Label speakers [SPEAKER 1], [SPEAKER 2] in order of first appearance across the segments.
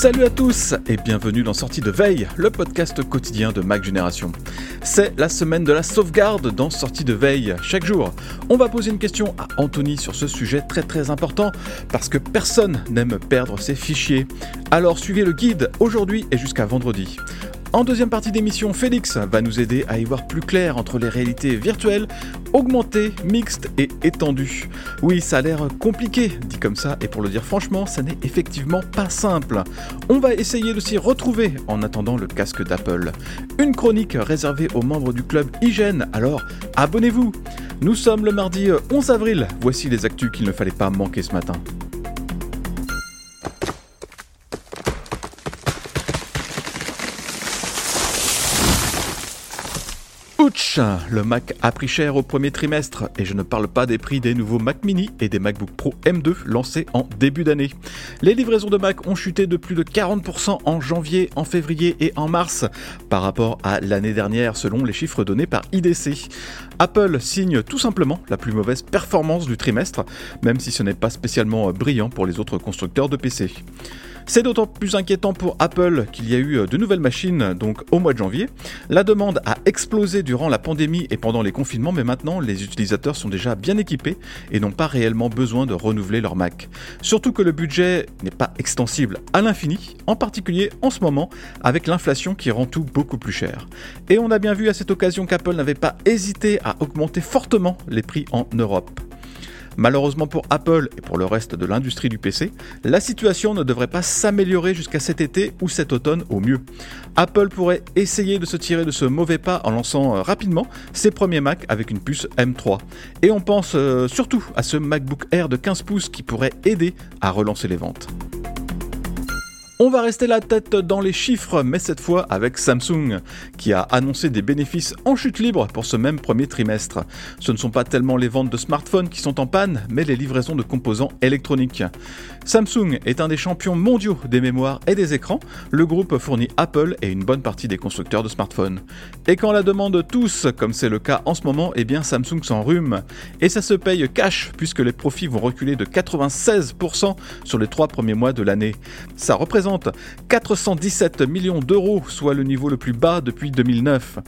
[SPEAKER 1] Salut à tous et bienvenue dans Sortie de Veille, le podcast quotidien de Mac Génération. C'est la semaine de la sauvegarde dans Sortie de Veille. Chaque jour, on va poser une question à Anthony sur ce sujet très très important parce que personne n'aime perdre ses fichiers. Alors suivez le guide aujourd'hui et jusqu'à vendredi. En deuxième partie d'émission, Félix va nous aider à y voir plus clair entre les réalités virtuelles, augmentées, mixtes et étendues. Oui, ça a l'air compliqué, dit comme ça, et pour le dire franchement, ça n'est effectivement pas simple. On va essayer de s'y retrouver en attendant le casque d'Apple. Une chronique réservée aux membres du club Hygiène, alors abonnez-vous Nous sommes le mardi 11 avril, voici les actus qu'il ne fallait pas manquer ce matin. Ouch Le Mac a pris cher au premier trimestre, et je ne parle pas des prix des nouveaux Mac mini et des MacBook Pro M2 lancés en début d'année. Les livraisons de Mac ont chuté de plus de 40% en janvier, en février et en mars par rapport à l'année dernière selon les chiffres donnés par IDC. Apple signe tout simplement la plus mauvaise performance du trimestre, même si ce n'est pas spécialement brillant pour les autres constructeurs de PC. C'est d'autant plus inquiétant pour Apple qu'il y a eu de nouvelles machines donc au mois de janvier. La demande a explosé durant la pandémie et pendant les confinements, mais maintenant les utilisateurs sont déjà bien équipés et n'ont pas réellement besoin de renouveler leur Mac. Surtout que le budget n'est pas extensible à l'infini, en particulier en ce moment avec l'inflation qui rend tout beaucoup plus cher. Et on a bien vu à cette occasion qu'Apple n'avait pas hésité à augmenter fortement les prix en Europe. Malheureusement pour Apple et pour le reste de l'industrie du PC, la situation ne devrait pas s'améliorer jusqu'à cet été ou cet automne au mieux. Apple pourrait essayer de se tirer de ce mauvais pas en lançant euh, rapidement ses premiers Mac avec une puce M3. Et on pense euh, surtout à ce MacBook Air de 15 pouces qui pourrait aider à relancer les ventes. On va rester la tête dans les chiffres, mais cette fois avec Samsung, qui a annoncé des bénéfices en chute libre pour ce même premier trimestre. Ce ne sont pas tellement les ventes de smartphones qui sont en panne, mais les livraisons de composants électroniques. Samsung est un des champions mondiaux des mémoires et des écrans. Le groupe fournit Apple et une bonne partie des constructeurs de smartphones. Et quand la demande tous, comme c'est le cas en ce moment, eh bien Samsung s'enrhume. Et ça se paye cash, puisque les profits vont reculer de 96% sur les trois premiers mois de l'année. 417 millions d'euros, soit le niveau le plus bas depuis 2009.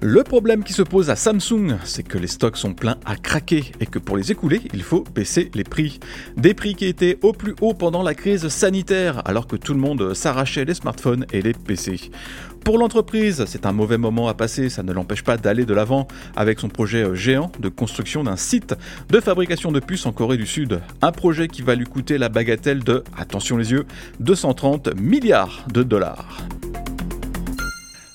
[SPEAKER 1] Le problème qui se pose à Samsung, c'est que les stocks sont pleins à craquer et que pour les écouler, il faut baisser les prix. Des prix qui étaient au plus haut pendant la crise sanitaire, alors que tout le monde s'arrachait les smartphones et les PC. Pour l'entreprise, c'est un mauvais moment à passer, ça ne l'empêche pas d'aller de l'avant avec son projet géant de construction d'un site de fabrication de puces en Corée du Sud. Un projet qui va lui coûter la bagatelle de, attention les yeux, 230 milliards de dollars.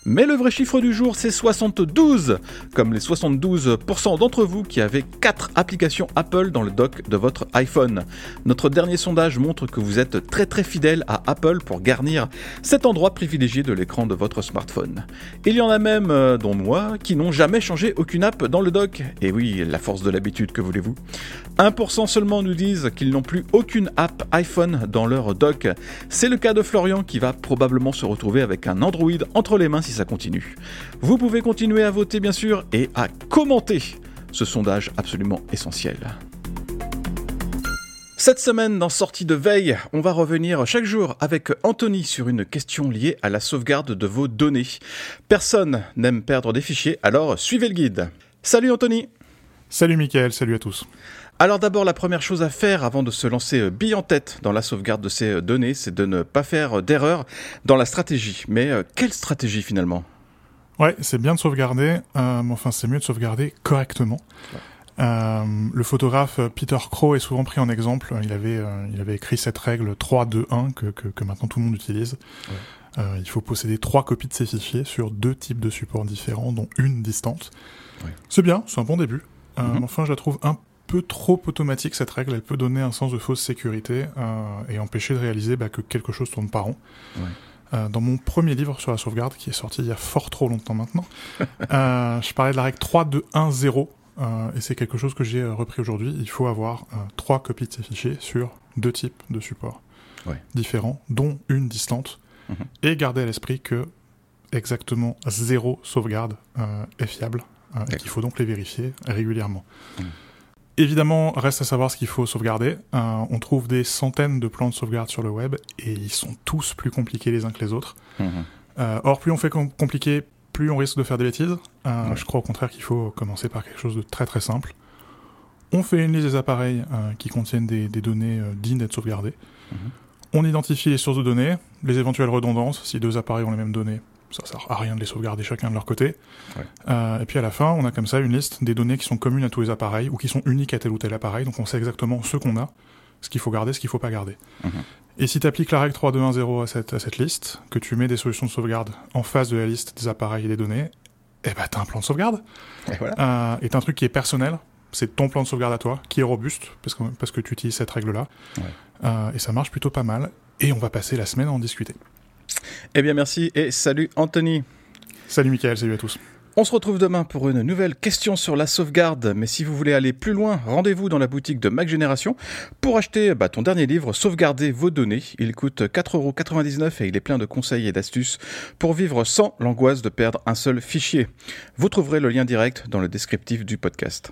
[SPEAKER 1] Mais le vrai chiffre du jour, c'est 72, comme les 72% d'entre vous qui avez 4 applications Apple dans le dock de votre iPhone. Notre dernier sondage montre que vous êtes très très fidèle à Apple pour garnir cet endroit privilégié de l'écran de votre smartphone. Il y en a même, euh, dont moi, qui n'ont jamais changé aucune app dans le dock. Et oui, la force de l'habitude, que voulez-vous? 1% seulement nous disent qu'ils n'ont plus aucune app iPhone dans leur dock. C'est le cas de Florian qui va probablement se retrouver avec un Android entre les mains ça continue. Vous pouvez continuer à voter bien sûr et à commenter ce sondage absolument essentiel. Cette semaine, dans Sortie de veille, on va revenir chaque jour avec Anthony sur une question liée à la sauvegarde de vos données. Personne n'aime perdre des fichiers, alors suivez le guide. Salut Anthony
[SPEAKER 2] Salut Mickaël, salut à tous
[SPEAKER 1] alors d'abord, la première chose à faire avant de se lancer euh, bille en tête dans la sauvegarde de ces euh, données, c'est de ne pas faire euh, d'erreur dans la stratégie. Mais quelle stratégie finalement?
[SPEAKER 2] Ouais, c'est bien de sauvegarder, mais enfin c'est mieux de sauvegarder correctement. le photographe Peter Crow est souvent pris en exemple. Il avait, il avait écrit cette règle 3-2-1 que, que, maintenant tout le monde utilise. il faut posséder trois copies de ses fichiers sur deux types de supports différents, dont une distante. C'est bien, c'est un bon début. Mm-hmm. Enfin, je la trouve un peu trop automatique cette règle, elle peut donner un sens de fausse sécurité euh, et empêcher de réaliser bah, que quelque chose tourne pas rond. Euh, dans mon premier livre sur la sauvegarde, qui est sorti il y a fort trop longtemps maintenant, euh, je parlais de la règle 3, 2, 1, 0, et c'est quelque chose que j'ai repris aujourd'hui. Il faut avoir trois copies de ces fichiers sur deux types de supports différents, dont une distante, mhm. et garder à l'esprit que exactement zéro sauvegarde est fiable, et qu'il faut donc les vérifier régulièrement. Évidemment, reste à savoir ce qu'il faut sauvegarder. Euh, on trouve des centaines de plans de sauvegarde sur le web et ils sont tous plus compliqués les uns que les autres. Mhm. Euh, or, plus on fait compliqué, plus on risque de faire des bêtises. Euh, je crois au contraire qu'il faut commencer par quelque chose de très très simple. On fait une liste des appareils qui contiennent des, données dignes d'être sauvegardées. Mhm. On identifie les sources de données, les éventuelles redondances, si deux appareils ont les mêmes données, ça sert à rien de les sauvegarder chacun de leur côté. Euh, et puis à la fin, on a comme ça une liste des données qui sont communes à tous les appareils ou qui sont uniques à tel ou tel appareil. Donc on sait exactement ce qu'on a, ce qu'il faut garder, ce qu'il faut pas garder. Mhm. Et si tu appliques la règle 3.2.1.0 à cette, à cette liste, que tu mets des solutions de sauvegarde en face de la liste des appareils et des données, eh ben t'as un plan de sauvegarde. Et voilà. Euh, et t'as un truc qui est personnel, c'est ton plan de sauvegarde à toi, qui est robuste, parce que, parce que tu utilises cette règle-là. Euh, et ça marche plutôt pas mal. Et on va passer la semaine à en discuter.
[SPEAKER 1] Eh bien merci et salut Anthony.
[SPEAKER 2] Salut Michael, salut à tous.
[SPEAKER 1] On se retrouve demain pour une nouvelle question sur la sauvegarde, mais si vous voulez aller plus loin, rendez-vous dans la boutique de Mac Génération pour acheter bah, ton dernier livre Sauvegarder vos données. Il coûte 4,99€ et il est plein de conseils et d'astuces pour vivre sans l'angoisse de perdre un seul fichier. Vous trouverez le lien direct dans le descriptif du podcast.